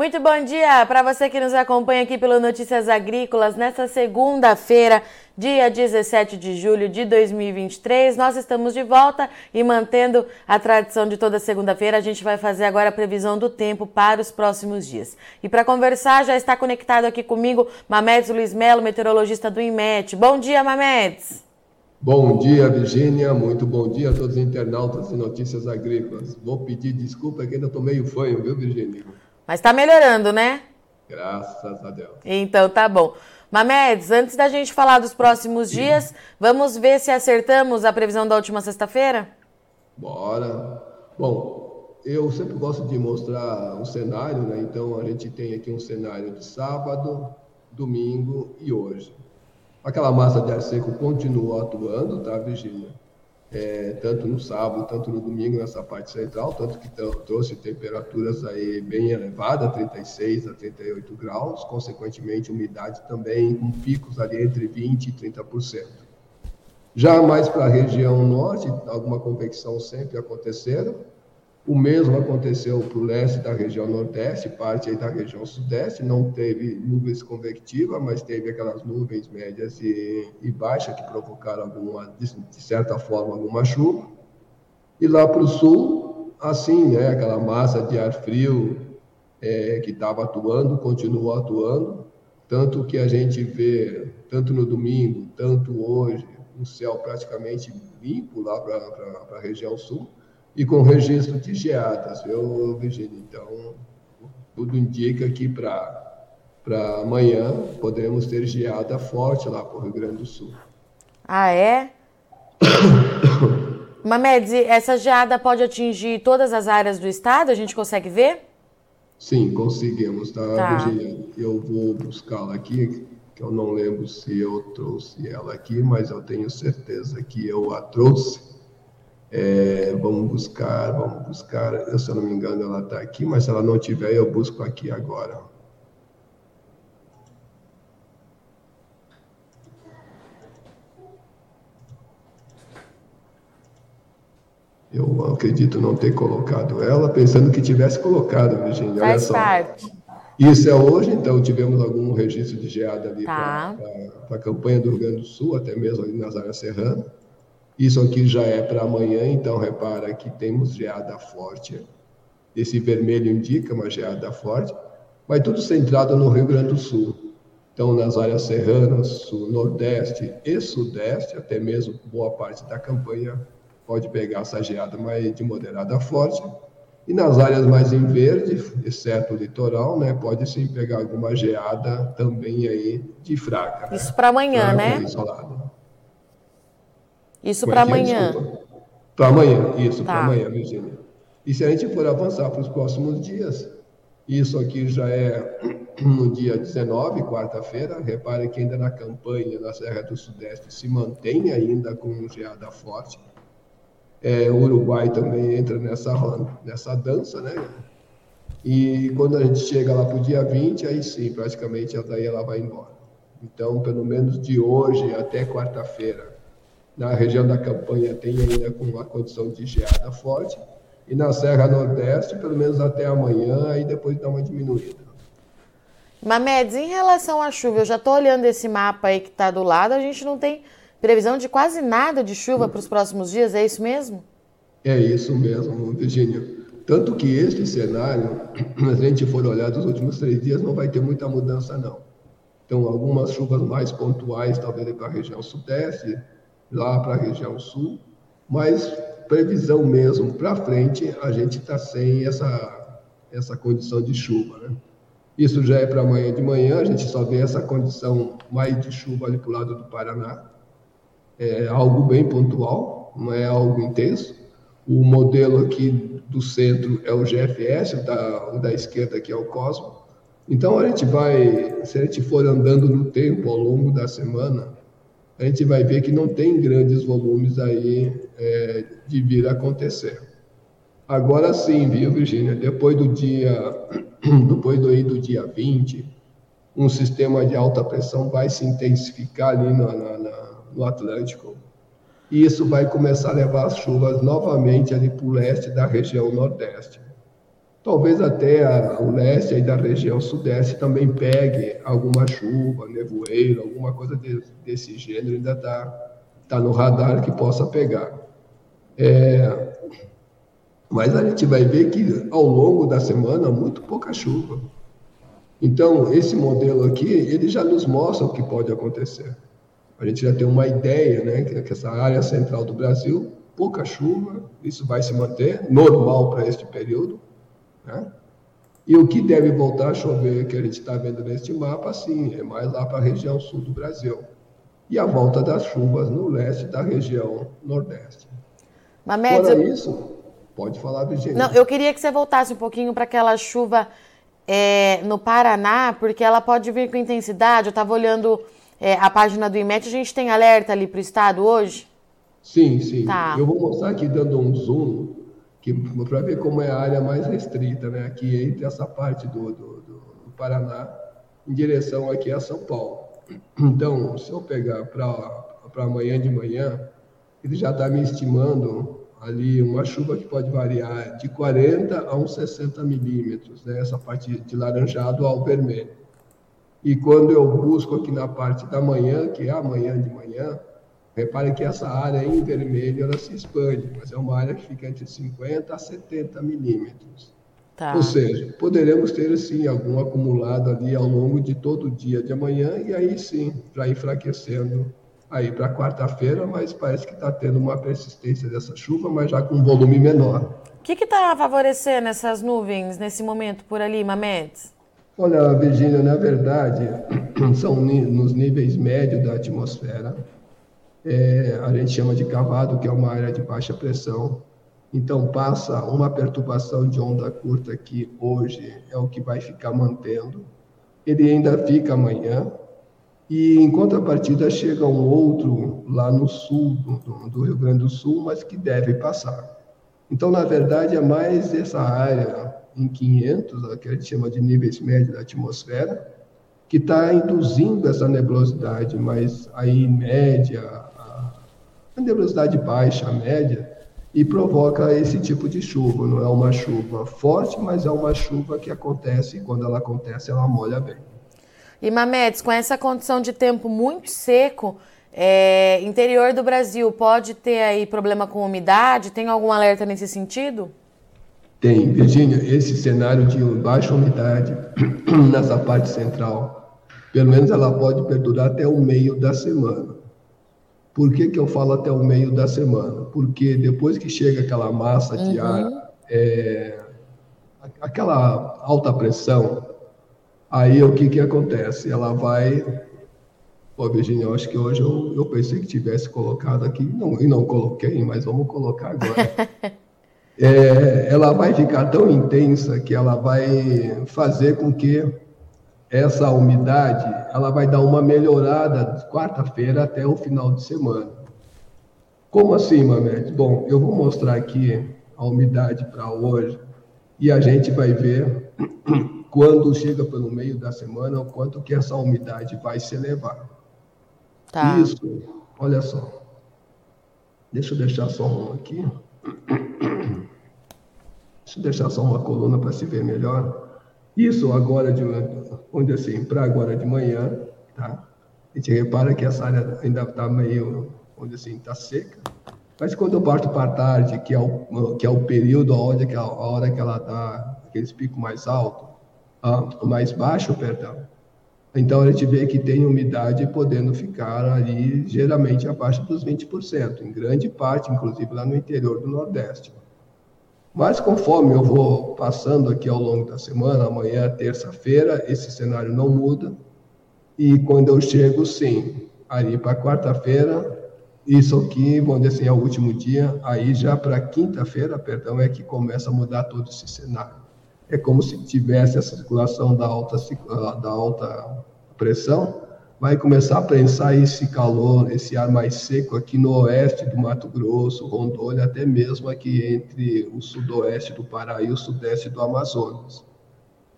Muito bom dia para você que nos acompanha aqui pelo Notícias Agrícolas nesta segunda-feira, dia 17 de julho de 2023. Nós estamos de volta e mantendo a tradição de toda segunda-feira, a gente vai fazer agora a previsão do tempo para os próximos dias. E para conversar, já está conectado aqui comigo Mamedes Luiz Melo, meteorologista do IMET. Bom dia, Mamedes. Bom dia, Virgínia. Muito bom dia a todos os internautas de Notícias Agrícolas. Vou pedir desculpa que ainda estou meio fanho, viu, Virgínia? Mas está melhorando, né? Graças a Deus. Então tá bom. Mamedes, antes da gente falar dos próximos dias, vamos ver se acertamos a previsão da última sexta-feira? Bora. Bom, eu sempre gosto de mostrar o cenário, né? Então a gente tem aqui um cenário de sábado, domingo e hoje. Aquela massa de ar seco continua atuando, tá, Virgínia? É, tanto no sábado, tanto no domingo, nessa parte central, tanto que trouxe temperaturas aí bem elevadas, 36 a 38 graus, consequentemente umidade também com picos ali entre 20 e 30%. Já mais para a região norte, alguma convecção sempre aconteceram, o mesmo aconteceu para o leste da região nordeste, parte da região sudeste, não teve nuvens convectivas, mas teve aquelas nuvens médias e, e baixas que provocaram alguma, de, certa forma, alguma chuva. E lá para o sul, assim, né, aquela massa de ar frio é, que estava atuando, continuou atuando, tanto que a gente vê, tanto no domingo, tanto hoje, um céu praticamente limpo lá para a região sul e com registro de geadas, viu, Virginia? Então, tudo indica que para para amanhã poderemos ter geada forte lá para o Rio Grande do Sul. Ah, é? Mamedes, essa geada pode atingir todas as áreas do estado? A gente consegue ver? Sim, conseguimos, tá, tá. Virginia? Eu vou buscá-la aqui, que eu não lembro se eu trouxe ela aqui, mas eu tenho certeza que eu a trouxe. É, vamos buscar, vamos buscar. Eu, se eu não me engano, ela está aqui, mas se ela não tiver, eu busco aqui agora. Eu acredito não ter colocado ela, pensando que tivesse colocado, Virginia. Faz só. parte. Isso é hoje, então tivemos algum registro de geada ali tá. para a campanha do Rio Grande do Sul, até mesmo ali nas áreas serranas. Isso aqui já é para amanhã, então repara que temos geada forte. Esse vermelho indica uma geada forte, mas tudo centrado no Rio Grande do Sul. Então, nas áreas serranas, sul, nordeste e sudeste, até mesmo boa parte da campanha pode pegar essa geada mais de moderada forte. E nas áreas mais em verde, exceto o litoral, né, pode sim pegar alguma geada também aí de fraca. Isso né? para amanhã, né? Isolada. Isso para amanhã. Para amanhã, isso, tá. para amanhã, Virginia. E se a gente for avançar para os próximos dias, isso aqui já é no dia 19, quarta-feira. Repare que ainda na campanha na Serra do Sudeste se mantém ainda com geada forte. É, o Uruguai também entra nessa, nessa dança, né? E quando a gente chega lá para o dia 20, aí sim, praticamente daí ela vai embora. Então, pelo menos de hoje até quarta-feira, na região da campanha tem ainda com uma condição de geada forte, e na Serra Nordeste, pelo menos até amanhã, aí depois dá uma diminuída. Mamedes, em relação à chuva, eu já estou olhando esse mapa aí que está do lado, a gente não tem previsão de quase nada de chuva para os próximos dias, é isso mesmo? É isso mesmo, Virgínia. Tanto que este cenário, se a gente for olhar dos últimos três dias, não vai ter muita mudança, não. Então, algumas chuvas mais pontuais, talvez para a região sudeste, lá para a região sul, mas previsão mesmo para frente, a gente está sem essa, essa condição de chuva. Né? Isso já é para amanhã de manhã, a gente só vê essa condição mais de chuva ali para o lado do Paraná. É algo bem pontual, não é algo intenso. O modelo aqui do centro é o GFS, o da, o da esquerda aqui é o Cosmo. Então a gente vai, se a gente for andando no tempo ao longo da semana, a gente vai ver que não tem grandes volumes aí é, de vir a acontecer. Agora sim, viu, Virgínia? Depois do dia, depois do, aí do dia 20, um sistema de alta pressão vai se intensificar ali no, no Atlântico. E isso vai começar a levar as chuvas novamente ali para o leste da região nordeste. Talvez até a, o leste aí da região sudeste também pegue alguma chuva, nevoeiro, alguma coisa de, desse gênero ainda está tá no radar que possa pegar. É, mas a gente vai ver que ao longo da semana muito pouca chuva. Então esse modelo aqui ele já nos mostra o que pode acontecer. A gente já tem uma ideia, né, que essa área central do Brasil pouca chuva, isso vai se manter normal para este período né? E o que deve voltar a chover, que a gente está vendo neste mapa, sim, é mais lá para a região sul do Brasil. E a volta das chuvas no leste da região nordeste. Mamedes, Fora isso, pode falar, Virginia. Não, eu queria que você voltasse um pouquinho para aquela chuva é, no Paraná, porque ela pode vir com intensidade. Eu estava olhando é, a página do IMET, a gente tem alerta ali para o estado hoje? Sim, sim. Tá. Eu vou mostrar aqui dando um zoom para ver como é a área mais restrita, né? Aqui entre essa parte do, do, do Paraná em direção aqui a São Paulo. Então, se eu pegar para amanhã de manhã, ele já está me estimando ali uma chuva que pode variar de 40 a uns 60 milímetros, né? essa parte de laranjado ao vermelho. E quando eu busco aqui na parte da manhã, que é amanhã de manhã, Repare que essa área em vermelho ela se expande, mas é uma área que fica entre 50 a 70 milímetros. Tá. Ou seja, poderemos ter sim algum acumulado ali ao longo de todo o dia de amanhã e aí sim, já enfraquecendo aí para quarta-feira, mas parece que está tendo uma persistência dessa chuva, mas já com um volume menor. O que está favorecendo essas nuvens nesse momento por ali, Mamedes? Olha, Virgínia, na verdade, são nos níveis médios da atmosfera é, a gente chama de cavado, que é uma área de baixa pressão. Então, passa uma perturbação de onda curta que hoje é o que vai ficar mantendo. Ele ainda fica amanhã. E, em contrapartida, chega um outro lá no sul do, do Rio Grande do Sul, mas que deve passar. Então, na verdade, é mais essa área em 500, que a gente chama de níveis médios da atmosfera, que está induzindo essa nebulosidade, mas aí média, a nebulosidade baixa, média, e provoca esse tipo de chuva. Não é uma chuva forte, mas é uma chuva que acontece e quando ela acontece, ela molha bem. E Mamedes, com essa condição de tempo muito seco, é, interior do Brasil pode ter aí problema com umidade? Tem algum alerta nesse sentido? Tem, Virginia, esse cenário de baixa umidade nessa parte central, pelo menos ela pode perdurar até o meio da semana. Por que, que eu falo até o meio da semana? Porque depois que chega aquela massa de uhum. ar, é, aquela alta pressão, aí o que, que acontece? Ela vai. Pô, Virginia, eu acho que hoje eu, eu pensei que tivesse colocado aqui, não, e não coloquei, mas vamos colocar agora. é, ela vai ficar tão intensa que ela vai fazer com que essa umidade ela vai dar uma melhorada de quarta-feira até o final de semana. Como assim, Mamed? Bom, eu vou mostrar aqui a umidade para hoje e a gente vai ver quando chega pelo meio da semana o quanto que essa umidade vai se elevar. Tá. Isso, olha só. Deixa eu deixar só um aqui. Deixa eu deixar só uma coluna para se ver melhor. Isso agora, de, onde assim, para agora de manhã, tá? A gente repara que essa área ainda está meio, onde assim, está seca. Mas quando eu parto para tarde, que é o, que é o período onde que a, a hora que ela dá aqueles picos mais altos, ah, mais baixo, perdão, então a gente vê que tem umidade podendo ficar ali geralmente abaixo dos 20%, em grande parte, inclusive lá no interior do Nordeste. Mas conforme eu vou passando aqui ao longo da semana, amanhã, terça-feira, esse cenário não muda. E quando eu chego, sim, ali para quarta-feira, isso aqui, vamos dizer assim, é o último dia, aí já para quinta-feira, perdão, é que começa a mudar todo esse cenário. É como se tivesse a circulação da alta, da alta pressão, vai começar a prensar esse calor, esse ar mais seco aqui no oeste do Mato Grosso, Rondônia, até mesmo aqui entre o sudoeste do Pará e o sudeste do Amazonas.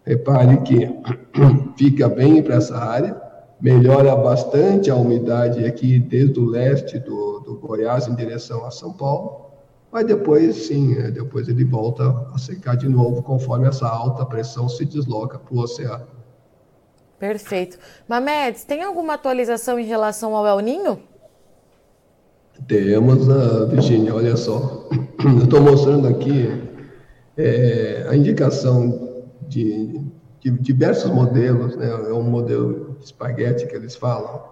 Repare que fica bem para essa área, melhora bastante a umidade aqui desde o leste do, do Goiás em direção a São Paulo, mas depois sim, é, depois ele volta a secar de novo conforme essa alta pressão se desloca para o oceano. Perfeito. Mamedes, tem alguma atualização em relação ao El Ninho? Temos, uh, Virginia, olha só. Eu estou mostrando aqui é, a indicação de, de, diversos modelos, né? é um modelo de espaguete que eles falam.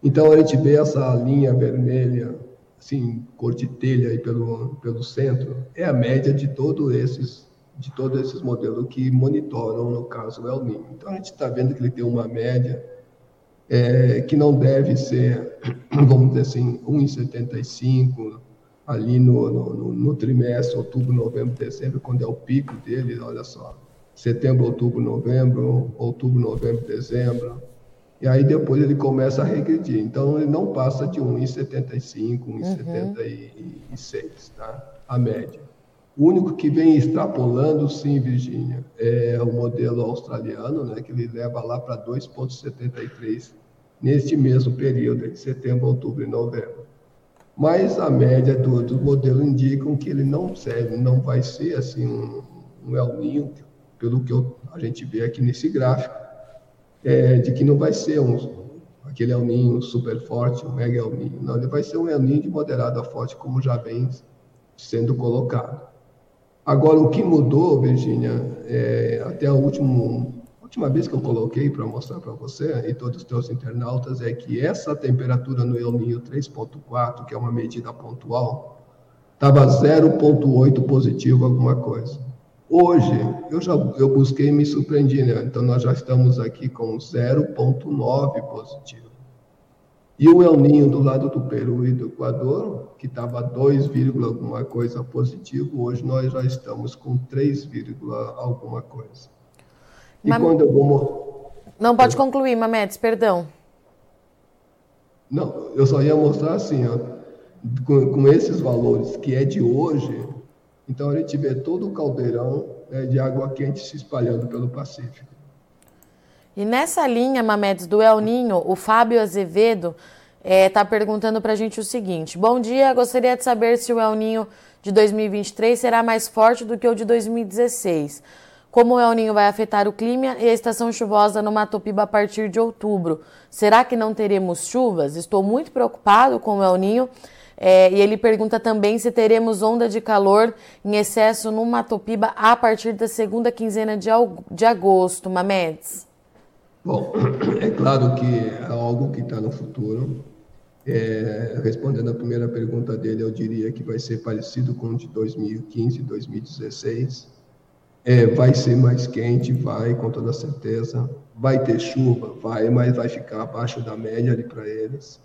Então a gente vê essa linha vermelha, assim, cor de telha aí pelo, pelo centro, é a média de todos esses de todos esses modelos que monitoram, no caso, o El Niño. Então a gente está vendo que ele tem uma média é, que não deve ser, vamos dizer assim, 1,75 ali no, no, no, trimestre, outubro, novembro, dezembro, quando é o pico dele, olha só, setembro, outubro, novembro, outubro, novembro, dezembro, e aí depois ele começa a regredir. Então ele não passa de 1,75, 1,76, uhum. tá? A média. O único que vem extrapolando, sim, Virgínia, é o modelo australiano, né, que ele leva lá para 2,73 neste mesmo período, de setembro, outubro e novembro. Mas a média do, do modelo indicam que ele não serve, não vai ser assim um, um El Ninho, pelo que eu, a gente vê aqui nesse gráfico, é, de que não vai ser um, aquele El Ninho super forte, um mega El Ninho. Não, ele vai ser um El Ninho de moderado a forte, como já vem sendo colocado. Agora, o que mudou, Virginia, é, até a última, última vez que eu coloquei para mostrar para você e todos os teus internautas, é que essa temperatura no El Niño 3.4, que é uma medida pontual, estava 0.8 positivo alguma coisa. Hoje, eu já eu busquei e me surpreendi, né? Então, nós já estamos aqui com 0.9 positivo. E o El Ninho do lado do Peru e do Equador, que estava 2, alguma coisa positivo, hoje nós já estamos com 3, alguma coisa. E Mam... quando eu vou... Não pode concluir, Mamedes, perdão. Não, eu só ia mostrar assim, ó, com, com, esses valores, que é de hoje, então a gente vê todo o caldeirão né, de água quente se espalhando pelo Pacífico. E nessa linha, Mamedes, do El Ninho, o Fábio Azevedo está é, perguntando para a gente o seguinte: Bom dia, gostaria de saber se o El Ninho de 2023 será mais forte do que o de 2016. Como o El Ninho vai afetar o clima e a estação chuvosa no Mato Piba a partir de outubro? Será que não teremos chuvas? Estou muito preocupado com o El Ninho. É, e ele pergunta também se teremos onda de calor em excesso no Mato Piba a partir da segunda quinzena de, de agosto. Mamedes. Bom, é claro que é algo que está no futuro. É, respondendo a primeira pergunta dele, eu diria que vai ser parecido com o de 2015, 2016. É, vai ser mais quente, vai, com toda certeza. Vai ter chuva, vai, mas vai ficar abaixo da média ali para eles.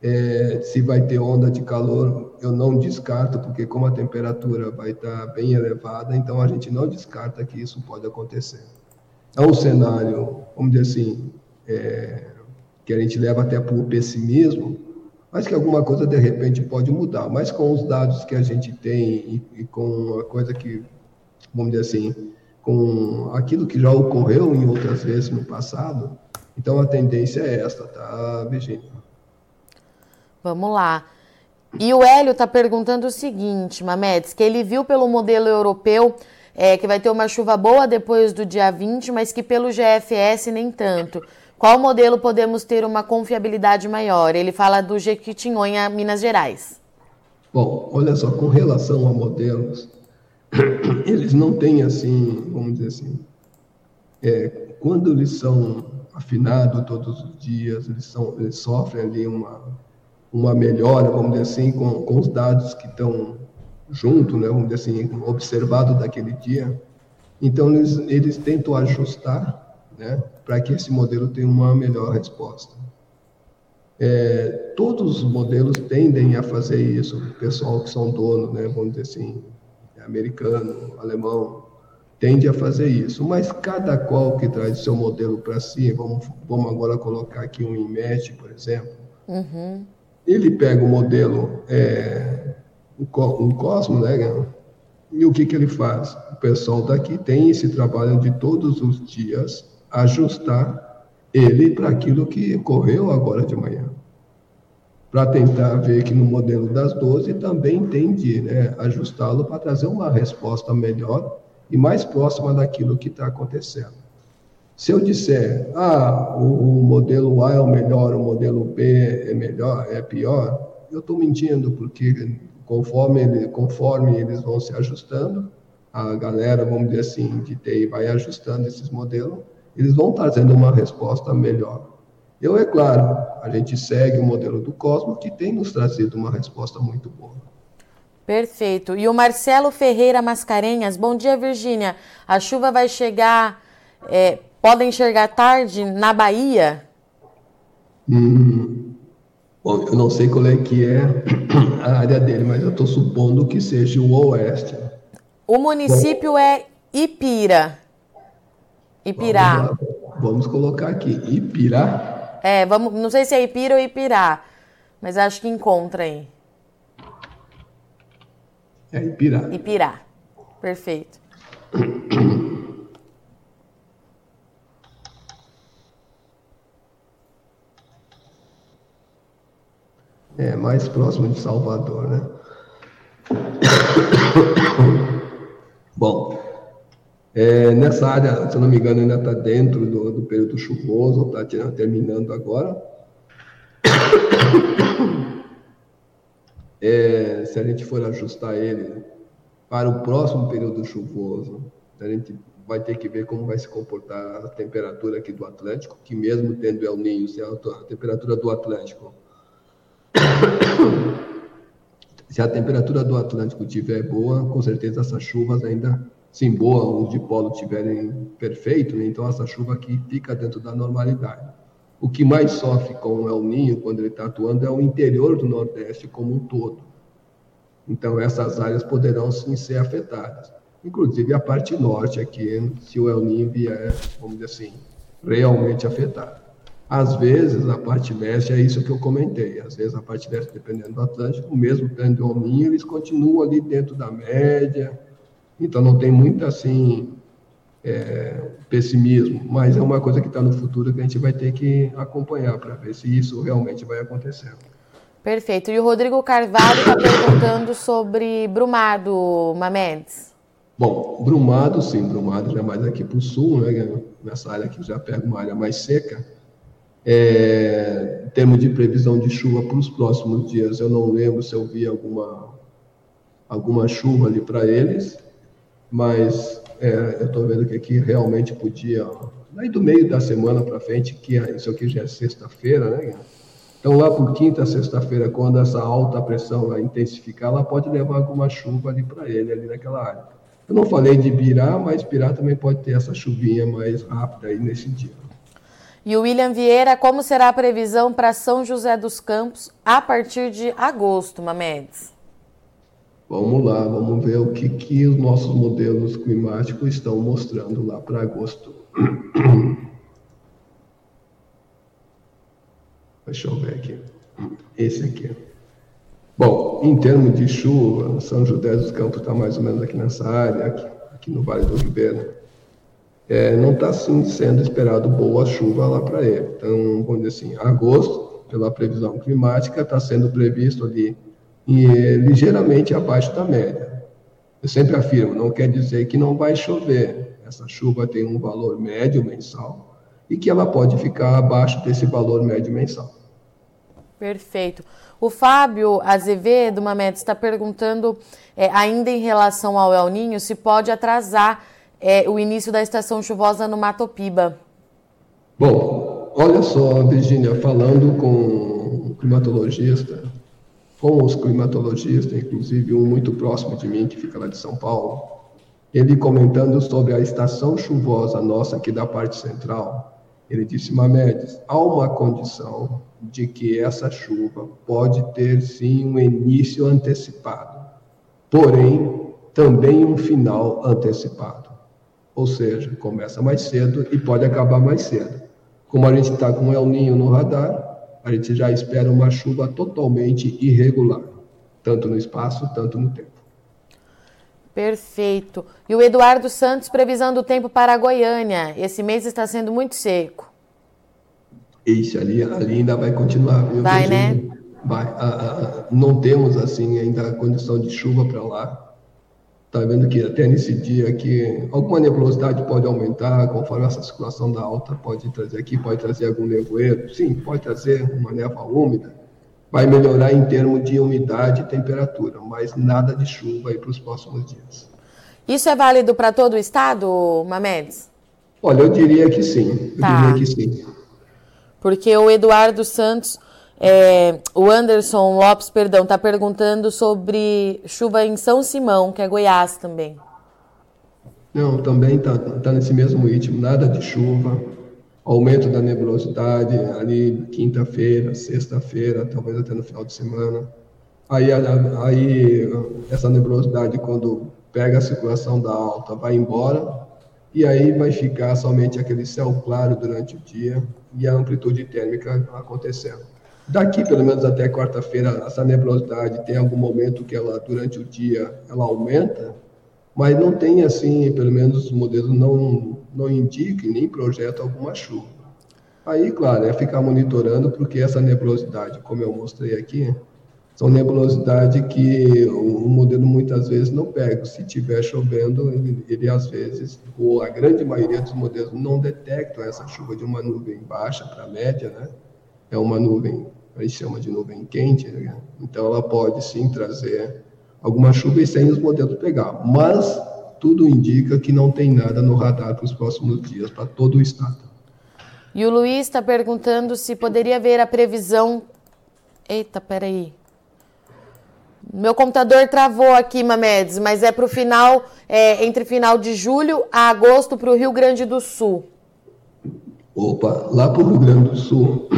É, se vai ter onda de calor, eu não descarto, porque como a temperatura vai estar tá bem elevada, então a gente não descarta que isso pode acontecer é um cenário, vamos dizer assim, é, que a gente leva até para o pessimismo, mas que alguma coisa de repente pode mudar. Mas com os dados que a gente tem e, e com a coisa que, vamos dizer assim, com aquilo que já ocorreu em outras vezes no passado, então a tendência é esta, tá, Virginia? Vamos lá. E o Hélio está perguntando o seguinte, Mamedes, que ele viu pelo modelo europeu é, que vai ter uma chuva boa depois do dia 20, mas que pelo GFS nem tanto. Qual modelo podemos ter uma confiabilidade maior? Ele fala do Jequitinhonha, Minas Gerais. Bom, olha só, com relação a modelos, eles não têm assim, vamos dizer assim, é, quando eles são afinados todos os dias, eles, são, eles sofrem ali uma, uma melhora, vamos dizer assim, com, com os dados que estão junto, né, vamos dizer assim, observado daquele dia. Então, eles, eles tentam ajustar né, para que esse modelo tenha uma melhor resposta. É, todos os modelos tendem a fazer isso, o pessoal que são donos, né, vamos dizer assim, americano, alemão, tende a fazer isso, mas cada qual que traz seu modelo para si, vamos, vamos agora colocar aqui um IMET, por exemplo, uhum. ele pega o modelo é, um Cosmo, né? E o que, que ele faz? O pessoal daqui tem esse trabalho de todos os dias ajustar ele para aquilo que ocorreu agora de manhã. para tentar ver que no modelo das 12 também tem de né, ajustá-lo para trazer uma resposta melhor e mais próxima daquilo que está acontecendo. Se eu disser, ah, o, o, modelo A é o melhor, o modelo B é melhor, é pior, eu estou mentindo, porque conforme, ele, conforme eles vão se ajustando, a galera, vamos dizer assim, de TI vai ajustando esses modelos, eles vão trazendo uma resposta melhor. Eu, é claro, a gente segue o modelo do Cosmo, que tem nos trazido uma resposta muito boa. Perfeito. E o Marcelo Ferreira Mascarenhas, bom dia, Virgínia. A chuva vai chegar, é, podem enxergar tarde na Bahia? Hum, bom, eu não sei qual é que é a área dele, mas eu estou supondo que seja o oeste. O município bom, é Ipira. Ipirá. Vamos, vamos colocar aqui, Ipirá. É, vamos, não sei se é Ipira ou Ipirá, mas acho que encontra aí. É Ipirá. Ipirá. Perfeito. É, mais próximo de Salvador, né? Bom, é, nessa área, se eu não me engano, ainda está dentro do, do, período chuvoso, está terminando agora. É, se a gente for ajustar ele para o próximo período chuvoso, a gente vai ter que ver como vai se comportar a temperatura aqui do Atlântico, que mesmo tendo El Ninho, se a, a temperatura do Atlântico se a temperatura do Atlântico estiver boa, com certeza essas chuvas ainda se boa os de polo estiverem perfeitos, né? então essa chuva aqui fica dentro da normalidade. O que mais sofre com o El Ninho, quando ele está atuando, é o interior do Nordeste como um todo. Então, essas áreas poderão sim ser afetadas. Inclusive a parte norte aqui, se o El Ninho vier, vamos dizer assim, realmente afetar. Às vezes, a parte leste é isso que eu comentei. Às vezes, a parte leste, dependendo do Atlântico, mesmo tendo o El Ninho, eles continuam ali dentro da média, então não tem muito assim é, pessimismo, mas é uma coisa que está no futuro que a gente vai ter que acompanhar para ver se isso realmente vai acontecer. Perfeito. E o Rodrigo Carvalho está perguntando sobre Brumado, Mamedes. Bom, Brumado, sim, Brumado já mais aqui para o sul, né? Nessa área aqui já pega uma área mais seca. É, em termos de previsão de chuva para os próximos dias, eu não lembro se eu vi alguma, alguma chuva ali para eles mas é, eu estou vendo que aqui realmente podia, aí do meio da semana para frente, que isso aqui já é sexta-feira, né? Então, lá por quinta, sexta-feira, quando essa alta pressão vai intensificar, ela pode levar alguma chuva ali para ele, ali naquela área. Eu não falei de Birá, mas Birá também pode ter essa chuvinha mais rápida aí nesse dia. E o William Vieira, como será a previsão para São José dos Campos a partir de agosto, Mamedes? Vamos lá, vamos ver o que, que os nossos modelos climáticos estão mostrando lá para agosto. Deixa eu ver aqui. Esse aqui. Bom, em termos de chuva, São José dos Campos está mais ou menos aqui nessa área, aqui, aqui no Vale do Ribeira. É, não está assim, sendo esperado boa chuva lá para ele. Então, vamos dizer assim, agosto, pela previsão climática, está sendo previsto ali e é ligeiramente abaixo da média. Eu sempre afirmo, não quer dizer que não vai chover. Essa chuva tem um valor médio mensal e que ela pode ficar abaixo desse valor médio mensal. Perfeito. O Fábio Azevedo, Mamedes, está perguntando, é, ainda em relação ao El Ninho, se pode atrasar é, o início da estação chuvosa no Mato Piba. Bom, olha só, Virginia, falando com o climatologista, com os climatologistas, inclusive um muito próximo de mim, que fica lá de São Paulo, ele comentando sobre a estação chuvosa nossa aqui da parte central, ele disse, Mamedes, há uma condição de que essa chuva pode ter sim um início antecipado, porém também um final antecipado. Ou seja, começa mais cedo e pode acabar mais cedo. Como a gente está com o El Ninho no radar, a gente já espera uma chuva totalmente irregular, tanto no espaço, tanto no tempo. Perfeito. E o Eduardo Santos, previsão do tempo para a Goiânia. Esse mês está sendo muito seco. Isso, ali, ali ainda vai continuar. Vai, né? vai, a, a, não temos assim ainda a condição de chuva para lá. Está vendo que até nesse dia aqui alguma nebulosidade pode aumentar conforme essa circulação da alta pode trazer aqui, pode trazer algum nevoeiro, sim, pode trazer uma neva úmida, vai melhorar em termos de umidade e temperatura, mas nada de chuva aí para os próximos dias. Isso é válido para todo o estado, Mamedes? Olha, eu diria que sim. Eu tá. diria que sim. Porque o Eduardo Santos, é, o Anderson Lopes, perdão, está perguntando sobre chuva em São Simão, que é Goiás também. Não, também está tá nesse mesmo ritmo, nada de chuva, aumento da nebulosidade ali quinta-feira, sexta-feira, talvez até no final de semana. Aí, aí essa nebulosidade, quando pega a circulação da alta, vai embora, e aí vai ficar somente aquele céu claro durante o dia e a amplitude térmica acontecendo. Daqui, pelo menos até quarta-feira, essa nebulosidade tem algum momento que ela, durante o dia, ela aumenta, mas não tem assim, pelo menos os modelos não, não indicam nem projetam alguma chuva. Aí, claro, é ficar monitorando, porque essa nebulosidade, como eu mostrei aqui, são nebulosidade que o modelo muitas vezes não pega. Se estiver chovendo, ele, ele, às vezes, ou a grande maioria dos modelos não detectam essa chuva de uma nuvem baixa para média, né? É uma nuvem, a gente chama de nuvem quente, né? então ela pode sim trazer alguma chuva e sem os modelos pegar. Mas tudo indica que não tem nada no radar para os próximos dias, para todo o estado. E o Luiz está perguntando se poderia ver a previsão. Eita, peraí. Meu computador travou aqui, Mamedes, mas é para o final, é, entre final de julho a agosto para o Rio Grande do Sul. Opa, lá para o Rio Grande do Sul,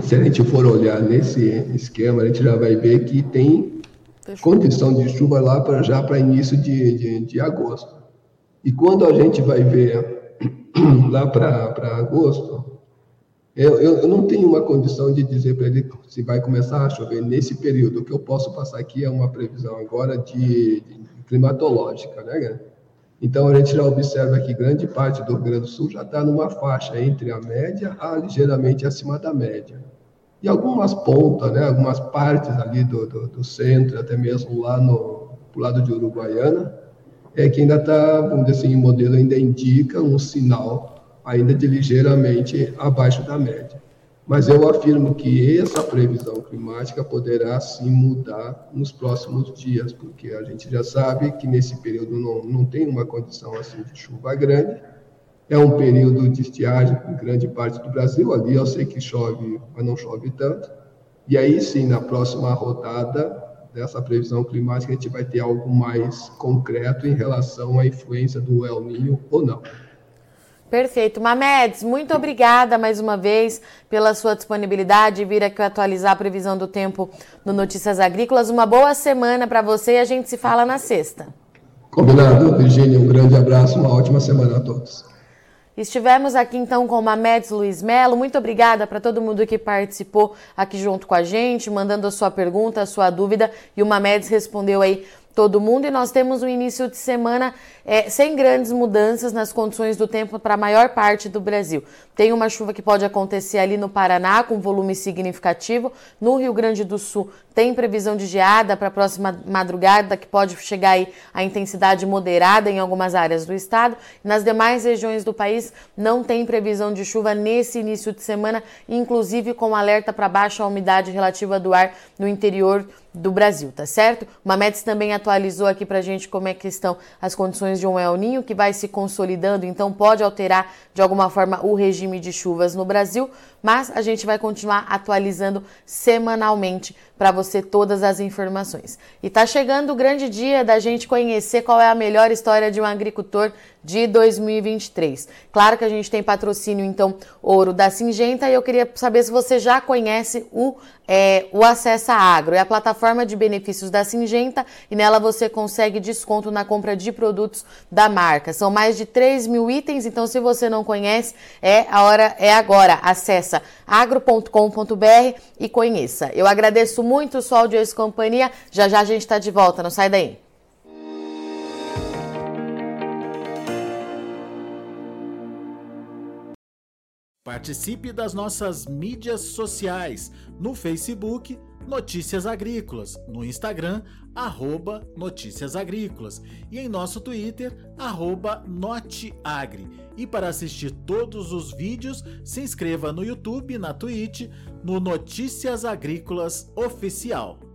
se a gente for olhar nesse esquema, a gente já vai ver que tem condição de chuva lá para já para início de, de, de agosto. E quando a gente vai ver lá para agosto, eu, eu, eu, não tenho uma condição de dizer para ele se vai começar a chover nesse período. O que eu posso passar aqui é uma previsão agora de, de climatológica, né? Então a gente já observa que grande parte do Rio Grande do Sul já está numa faixa entre a média a ligeiramente acima da média. E algumas pontas, né? Algumas partes ali do, do, do centro, até mesmo lá no lado de Uruguaiana, é que ainda está, vamos dizer assim, o modelo ainda indica um sinal ainda de ligeiramente abaixo da média. Mas eu afirmo que essa previsão climática poderá sim mudar nos próximos dias, porque a gente já sabe que nesse período não, não tem uma condição assim de chuva grande. É um período de estiagem em grande parte do Brasil. Ali eu sei que chove, mas não chove tanto. E aí sim, na próxima rodada dessa previsão climática, a gente vai ter algo mais concreto em relação à influência do El Niño ou não. Perfeito. Mamedes, muito obrigada mais uma vez pela sua disponibilidade e vir aqui atualizar a previsão do tempo no Notícias Agrícolas. Uma boa semana para você e a gente se fala na sexta. Combinado, Virginia. Um grande abraço, uma ótima semana a todos. Estivemos aqui então com o Mamedes Luiz Melo. Muito obrigada para todo mundo que participou aqui junto com a gente, mandando a sua pergunta, a sua dúvida. E o Mamedes respondeu aí todo mundo e nós temos um início de semana é, sem grandes mudanças nas condições do tempo para a maior parte do Brasil. Tem uma chuva que pode acontecer ali no Paraná com volume significativo. No Rio Grande do Sul tem previsão de geada para a próxima madrugada que pode chegar aí a intensidade moderada em algumas áreas do estado. Nas demais regiões do país não tem previsão de chuva nesse início de semana, inclusive com alerta para baixa umidade relativa do ar no interior do Brasil, tá certo? O Mamedes também atualizou aqui pra gente como é que estão as condições de um El Ninho que vai se consolidando, então pode alterar de alguma forma o regime de chuvas no Brasil, mas a gente vai continuar atualizando semanalmente para você todas as informações. E tá chegando o grande dia da gente conhecer qual é a melhor história de um agricultor de 2023. Claro que a gente tem patrocínio, então, ouro da Singenta, e eu queria saber se você já conhece o, é, o Acessa Agro. É a plataforma de benefícios da Singenta e nela você consegue desconto na compra de produtos da marca. São mais de 3 mil itens, então se você não conhece, é a hora, é agora. Agro.com.br e conheça. Eu agradeço muito sua audiência e companhia. Já já a gente está de volta, não sai daí. Participe das nossas mídias sociais no Facebook Notícias Agrícolas, no Instagram, arroba Notícias Agrícolas e em nosso Twitter, arroba Noteagri. E para assistir todos os vídeos, se inscreva no YouTube, na Twitch, no Notícias Agrícolas Oficial.